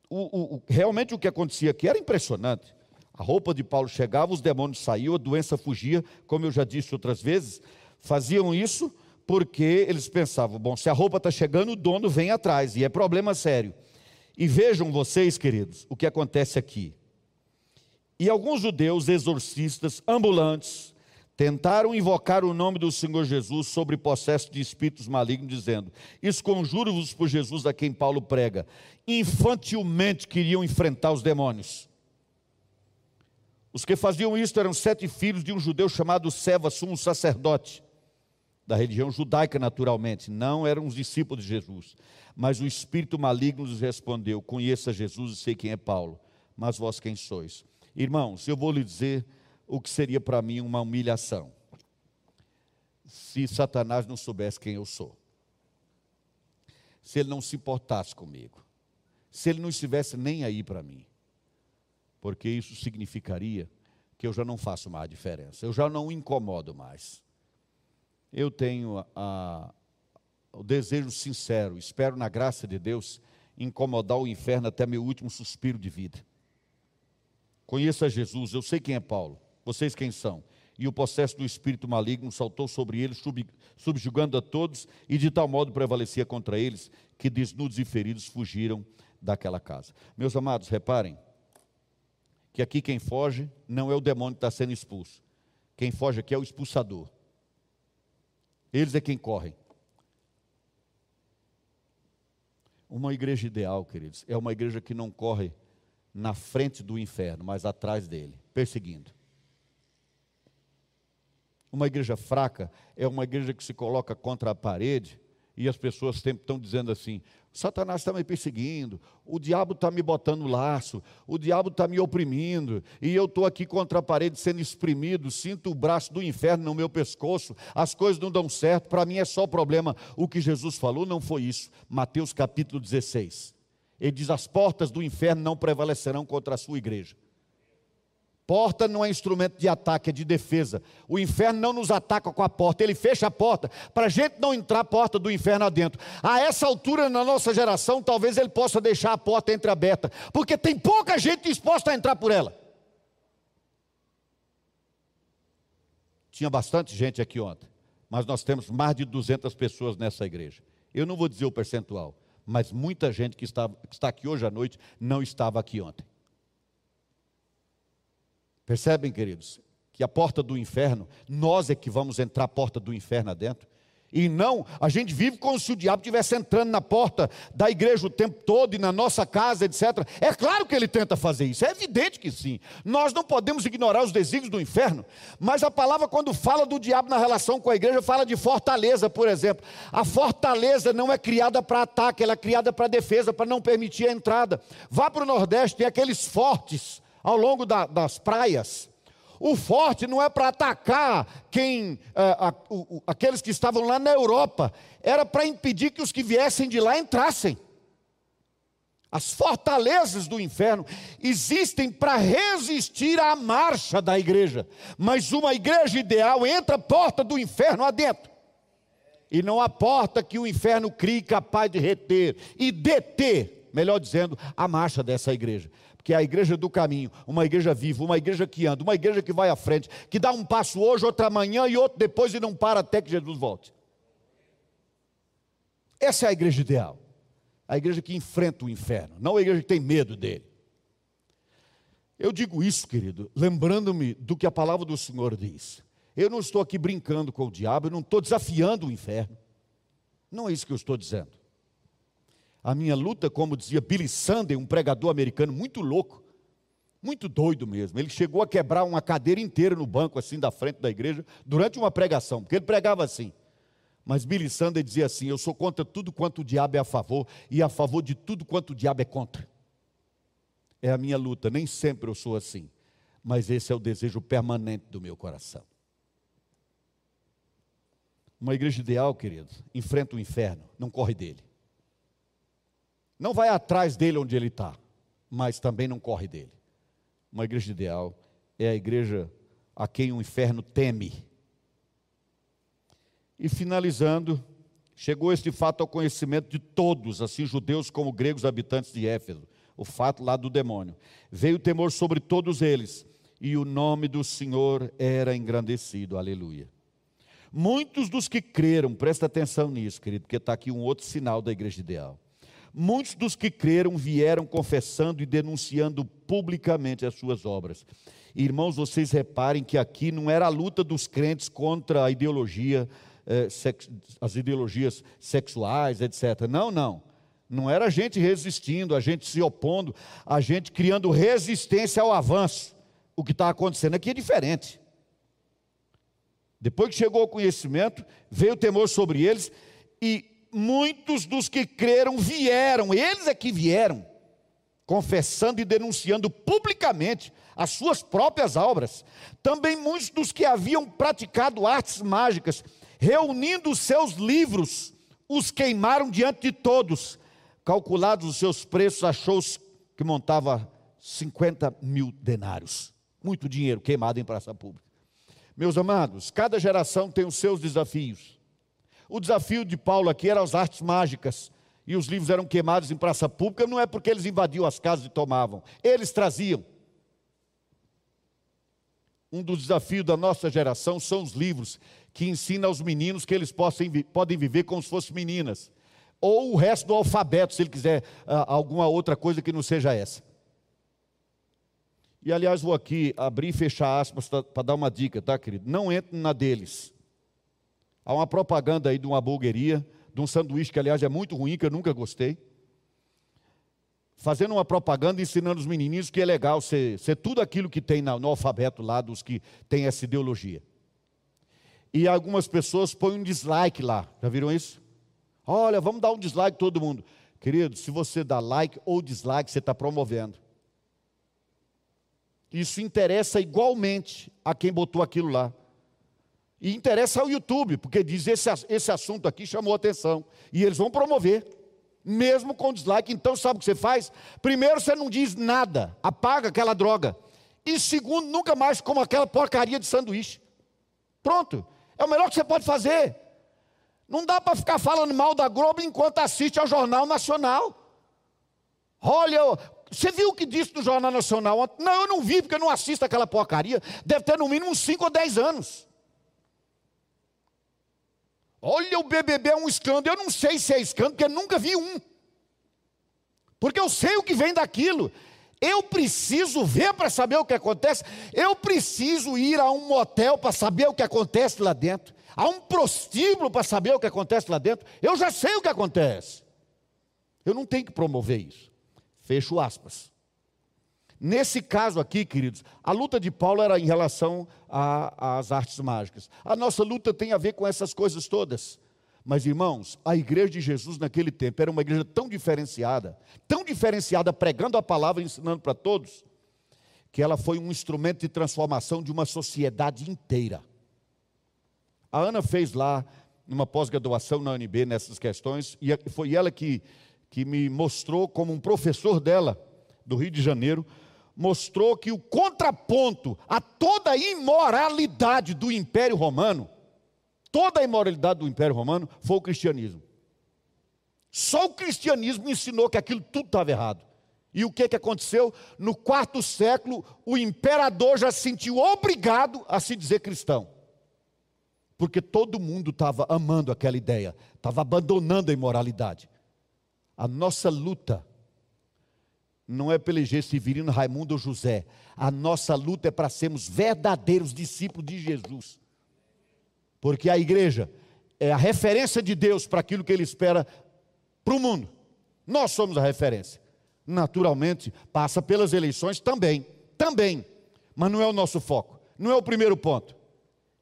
Speaker 1: O, o, realmente o que acontecia aqui era impressionante. A roupa de Paulo chegava, os demônios saíam, a doença fugia, como eu já disse outras vezes. Faziam isso porque eles pensavam: bom, se a roupa está chegando, o dono vem atrás, e é problema sério. E vejam vocês, queridos, o que acontece aqui. E alguns judeus exorcistas ambulantes tentaram invocar o nome do Senhor Jesus sobre processo de espíritos malignos, dizendo: Esconjuro-vos por Jesus a quem Paulo prega. Infantilmente queriam enfrentar os demônios. Os que faziam isso eram sete filhos de um judeu chamado Seva, sumo sacerdote da religião judaica, naturalmente, não eram os discípulos de Jesus. Mas o espírito maligno lhes respondeu: Conheça Jesus e sei quem é Paulo, mas vós quem sois? Irmãos, eu vou lhe dizer o que seria para mim uma humilhação, se Satanás não soubesse quem eu sou, se ele não se importasse comigo, se ele não estivesse nem aí para mim, porque isso significaria que eu já não faço mais diferença, eu já não incomodo mais eu tenho a, a, o desejo sincero, espero na graça de Deus, incomodar o inferno até meu último suspiro de vida. Conheça Jesus, eu sei quem é Paulo, vocês quem são. E o processo do espírito maligno saltou sobre eles, sub, subjugando a todos, e de tal modo prevalecia contra eles, que desnudos e feridos fugiram daquela casa. Meus amados, reparem que aqui quem foge não é o demônio que está sendo expulso. Quem foge aqui é o expulsador. Eles é quem correm. Uma igreja ideal, queridos, é uma igreja que não corre na frente do inferno, mas atrás dele, perseguindo. Uma igreja fraca é uma igreja que se coloca contra a parede e as pessoas sempre estão dizendo assim: Satanás está me perseguindo, o diabo está me botando laço, o diabo está me oprimindo, e eu estou aqui contra a parede sendo exprimido, sinto o braço do inferno no meu pescoço, as coisas não dão certo, para mim é só problema. O que Jesus falou não foi isso. Mateus capítulo 16. Ele diz: As portas do inferno não prevalecerão contra a sua igreja. Porta não é instrumento de ataque, é de defesa. O inferno não nos ataca com a porta, ele fecha a porta para a gente não entrar a porta do inferno adentro. A essa altura na nossa geração, talvez ele possa deixar a porta entreaberta, porque tem pouca gente disposta a entrar por ela. Tinha bastante gente aqui ontem, mas nós temos mais de 200 pessoas nessa igreja. Eu não vou dizer o percentual, mas muita gente que está, que está aqui hoje à noite não estava aqui ontem. Percebem, queridos, que a porta do inferno, nós é que vamos entrar a porta do inferno adentro. E não, a gente vive como se o diabo estivesse entrando na porta da igreja o tempo todo e na nossa casa, etc. É claro que ele tenta fazer isso, é evidente que sim. Nós não podemos ignorar os desígnios do inferno, mas a palavra, quando fala do diabo na relação com a igreja, fala de fortaleza, por exemplo. A fortaleza não é criada para ataque, ela é criada para defesa, para não permitir a entrada. Vá para o Nordeste, tem aqueles fortes ao longo da, das praias. O forte não é para atacar quem, é, a, o, aqueles que estavam lá na Europa, era para impedir que os que viessem de lá entrassem. As fortalezas do inferno existem para resistir à marcha da igreja, mas uma igreja ideal entra a porta do inferno adentro. E não a porta que o inferno crie capaz de reter e deter, melhor dizendo, a marcha dessa igreja que é a igreja do caminho, uma igreja viva, uma igreja que anda, uma igreja que vai à frente, que dá um passo hoje, outro amanhã e outro depois e não para até que Jesus volte. Essa é a igreja ideal. A igreja que enfrenta o inferno, não a igreja que tem medo dele. Eu digo isso, querido, lembrando-me do que a palavra do Senhor diz. Eu não estou aqui brincando com o diabo, eu não estou desafiando o inferno. Não é isso que eu estou dizendo. A minha luta, como dizia Billy Sunday, um pregador americano muito louco, muito doido mesmo. Ele chegou a quebrar uma cadeira inteira no banco, assim, da frente da igreja, durante uma pregação, porque ele pregava assim. Mas Billy Sunday dizia assim: Eu sou contra tudo quanto o diabo é a favor, e a favor de tudo quanto o diabo é contra. É a minha luta, nem sempre eu sou assim, mas esse é o desejo permanente do meu coração. Uma igreja ideal, querido, enfrenta o inferno, não corre dele. Não vai atrás dele onde ele está, mas também não corre dele. Uma igreja ideal é a igreja a quem o inferno teme. E finalizando, chegou este fato ao conhecimento de todos, assim judeus como gregos habitantes de Éfeso, o fato lá do demônio. Veio o temor sobre todos eles, e o nome do Senhor era engrandecido. Aleluia. Muitos dos que creram, presta atenção nisso, querido, porque está aqui um outro sinal da igreja ideal. Muitos dos que creram vieram confessando e denunciando publicamente as suas obras. Irmãos, vocês reparem que aqui não era a luta dos crentes contra a ideologia, eh, as ideologias sexuais, etc. Não, não. Não era a gente resistindo, a gente se opondo, a gente criando resistência ao avanço. O que está acontecendo aqui é diferente. Depois que chegou o conhecimento, veio o temor sobre eles e muitos dos que creram vieram, eles é que vieram, confessando e denunciando publicamente as suas próprias obras. Também muitos dos que haviam praticado artes mágicas, reunindo os seus livros, os queimaram diante de todos. Calculados os seus preços, achou que montava 50 mil denários. Muito dinheiro queimado em praça pública. Meus amados, cada geração tem os seus desafios. O desafio de Paulo aqui era as artes mágicas. E os livros eram queimados em praça pública, não é porque eles invadiam as casas e tomavam, eles traziam. Um dos desafios da nossa geração são os livros que ensinam aos meninos que eles possam, podem viver como se fossem meninas. Ou o resto do alfabeto, se ele quiser uh, alguma outra coisa que não seja essa. E aliás, vou aqui abrir e fechar aspas para dar uma dica, tá, querido? Não entre na deles. Há uma propaganda aí de uma hamburgueria, de um sanduíche que, aliás, é muito ruim, que eu nunca gostei. fazendo uma propaganda ensinando os menininhos que é legal ser, ser tudo aquilo que tem no alfabeto lá dos que tem essa ideologia. E algumas pessoas põem um dislike lá, já viram isso? Olha, vamos dar um dislike todo mundo. Querido, se você dá like ou dislike, você está promovendo. Isso interessa igualmente a quem botou aquilo lá. E interessa ao YouTube, porque diz esse, esse assunto aqui chamou atenção. E eles vão promover mesmo com dislike. Então, sabe o que você faz? Primeiro, você não diz nada, apaga aquela droga. E segundo, nunca mais como aquela porcaria de sanduíche. Pronto. É o melhor que você pode fazer. Não dá para ficar falando mal da Globo enquanto assiste ao Jornal Nacional. Olha, você viu o que disse no Jornal Nacional? Não, eu não vi, porque eu não assisto aquela porcaria. Deve ter no mínimo uns 5 ou 10 anos. Olha, o BBB é um escândalo. Eu não sei se é escândalo, porque eu nunca vi um. Porque eu sei o que vem daquilo. Eu preciso ver para saber o que acontece. Eu preciso ir a um motel para saber o que acontece lá dentro. A um prostíbulo para saber o que acontece lá dentro. Eu já sei o que acontece. Eu não tenho que promover isso. Fecho aspas. Nesse caso aqui, queridos, a luta de Paulo era em relação às artes mágicas. A nossa luta tem a ver com essas coisas todas. Mas, irmãos, a igreja de Jesus naquele tempo era uma igreja tão diferenciada, tão diferenciada, pregando a palavra e ensinando para todos, que ela foi um instrumento de transformação de uma sociedade inteira. A Ana fez lá uma pós-graduação na UNB nessas questões, e foi ela que, que me mostrou como um professor dela, do Rio de Janeiro, mostrou que o contraponto a toda a imoralidade do Império Romano, toda a imoralidade do Império Romano, foi o cristianismo. Só o cristianismo ensinou que aquilo tudo estava errado. E o que, que aconteceu? No quarto século, o imperador já se sentiu obrigado a se dizer cristão. Porque todo mundo estava amando aquela ideia, estava abandonando a imoralidade. A nossa luta não é jeito Severino, Raimundo ou José. A nossa luta é para sermos verdadeiros discípulos de Jesus. Porque a igreja é a referência de Deus para aquilo que Ele espera para o mundo. Nós somos a referência. Naturalmente, passa pelas eleições também, também, mas não é o nosso foco, não é o primeiro ponto.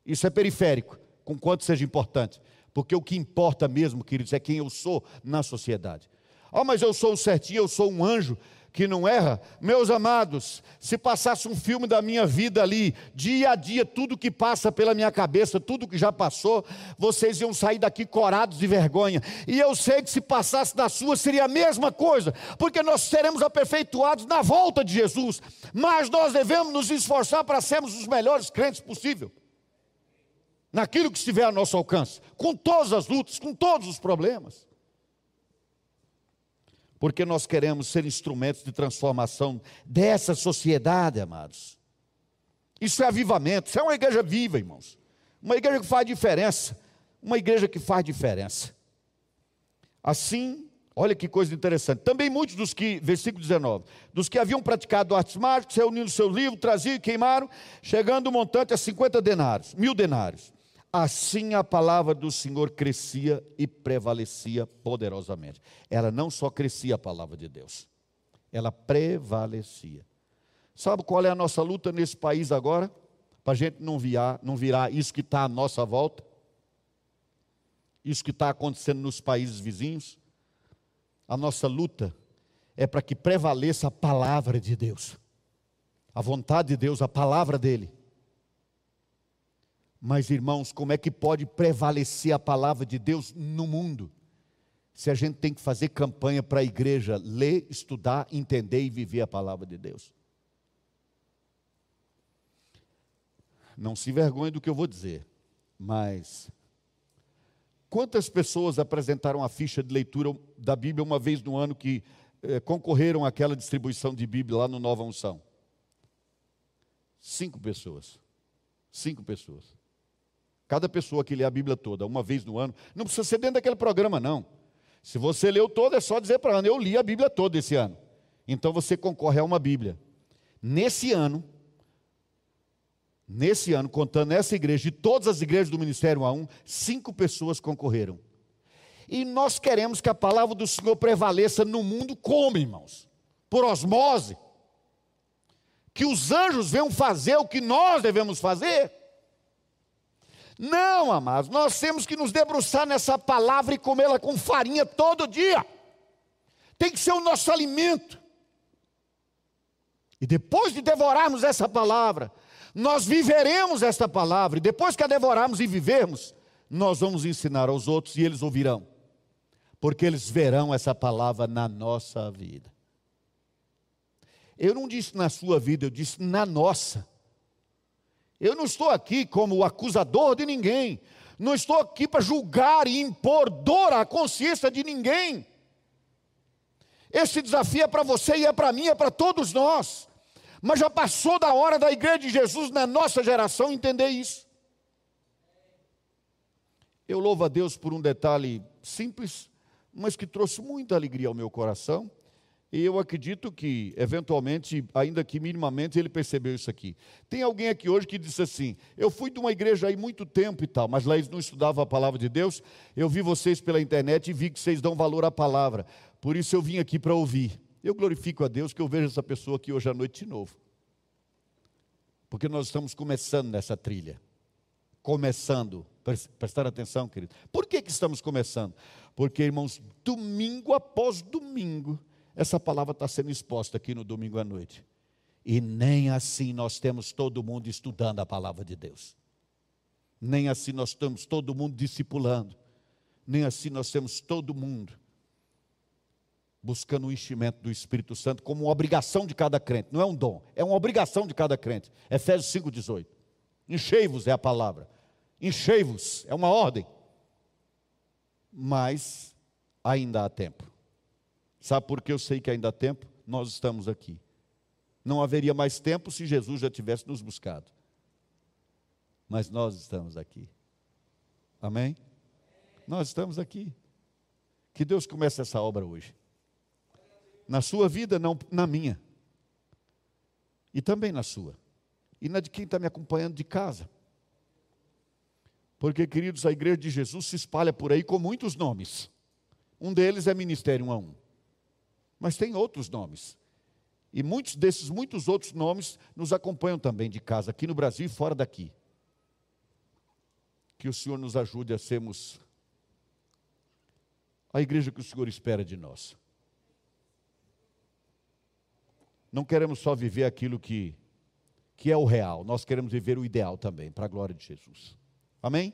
Speaker 1: Isso é periférico, com quanto seja importante, porque o que importa mesmo, queridos, é quem eu sou na sociedade. Ah, oh, mas eu sou certinho, eu sou um anjo que não erra, meus amados, se passasse um filme da minha vida ali, dia a dia, tudo que passa pela minha cabeça, tudo que já passou, vocês iam sair daqui corados de vergonha. E eu sei que se passasse da sua seria a mesma coisa, porque nós seremos aperfeiçoados na volta de Jesus, mas nós devemos nos esforçar para sermos os melhores crentes possível. Naquilo que estiver a nosso alcance, com todas as lutas, com todos os problemas porque nós queremos ser instrumentos de transformação dessa sociedade, amados. Isso é avivamento, isso é uma igreja viva, irmãos. Uma igreja que faz diferença. Uma igreja que faz diferença. Assim, olha que coisa interessante. Também muitos dos que, versículo 19, dos que haviam praticado artes mágicas, reunindo seus livros, traziam e queimaram, chegando o montante a 50 denários, mil denários. Assim a palavra do Senhor crescia e prevalecia poderosamente. Ela não só crescia a palavra de Deus, ela prevalecia. Sabe qual é a nossa luta nesse país agora? Para a gente não virar, não virar isso que está à nossa volta, isso que está acontecendo nos países vizinhos. A nossa luta é para que prevaleça a palavra de Deus, a vontade de Deus, a palavra dEle mas, irmãos, como é que pode prevalecer a palavra de Deus no mundo? Se a gente tem que fazer campanha para a igreja ler, estudar, entender e viver a palavra de Deus. Não se vergonhe do que eu vou dizer, mas quantas pessoas apresentaram a ficha de leitura da Bíblia uma vez no ano que eh, concorreram àquela distribuição de Bíblia lá no Nova Unção? Cinco pessoas. Cinco pessoas. Cada pessoa que lê a Bíblia toda, uma vez no ano, não precisa ser dentro daquele programa, não. Se você leu todo, é só dizer para Ana, eu li a Bíblia toda esse ano. Então você concorre a uma Bíblia. Nesse ano, nesse ano, contando nessa igreja, de todas as igrejas do Ministério A1, cinco pessoas concorreram. E nós queremos que a palavra do Senhor prevaleça no mundo como, irmãos? por osmose, que os anjos venham fazer o que nós devemos fazer. Não, amados, nós temos que nos debruçar nessa palavra e comê-la com farinha todo dia. Tem que ser o nosso alimento. E depois de devorarmos essa palavra, nós viveremos esta palavra, e depois que a devorarmos e vivermos, nós vamos ensinar aos outros e eles ouvirão, porque eles verão essa palavra na nossa vida. Eu não disse na sua vida, eu disse na nossa. Eu não estou aqui como o acusador de ninguém. Não estou aqui para julgar e impor dor à consciência de ninguém. Esse desafio é para você e é para mim, é para todos nós. Mas já passou da hora da igreja de Jesus na nossa geração entender isso. Eu louvo a Deus por um detalhe simples, mas que trouxe muita alegria ao meu coração. E eu acredito que, eventualmente, ainda que minimamente, ele percebeu isso aqui. Tem alguém aqui hoje que disse assim: Eu fui de uma igreja aí muito tempo e tal, mas lá eles não estudavam a palavra de Deus. Eu vi vocês pela internet e vi que vocês dão valor à palavra. Por isso eu vim aqui para ouvir. Eu glorifico a Deus que eu vejo essa pessoa aqui hoje à noite de novo. Porque nós estamos começando nessa trilha. Começando. Prestar atenção, querido. Por que, que estamos começando? Porque, irmãos, domingo após domingo essa palavra está sendo exposta aqui no domingo à noite. E nem assim nós temos todo mundo estudando a palavra de Deus. Nem assim nós estamos todo mundo discipulando. Nem assim nós temos todo mundo buscando o enchimento do Espírito Santo como uma obrigação de cada crente. Não é um dom, é uma obrigação de cada crente. Efésios 5,18. Enchei-vos é a palavra. Enchei-vos é uma ordem. Mas ainda há tempo. Sabe por que eu sei que ainda há tempo? Nós estamos aqui. Não haveria mais tempo se Jesus já tivesse nos buscado. Mas nós estamos aqui. Amém? Nós estamos aqui. Que Deus comece essa obra hoje. Na sua vida, não na minha. E também na sua. E na de quem está me acompanhando de casa. Porque, queridos, a igreja de Jesus se espalha por aí com muitos nomes. Um deles é Ministério 1 a 1 mas tem outros nomes. E muitos desses, muitos outros nomes nos acompanham também de casa, aqui no Brasil e fora daqui. Que o Senhor nos ajude a sermos a igreja que o Senhor espera de nós. Não queremos só viver aquilo que, que é o real, nós queremos viver o ideal também, para a glória de Jesus. Amém?